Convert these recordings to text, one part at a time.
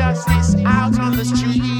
justice out on the street.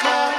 come on.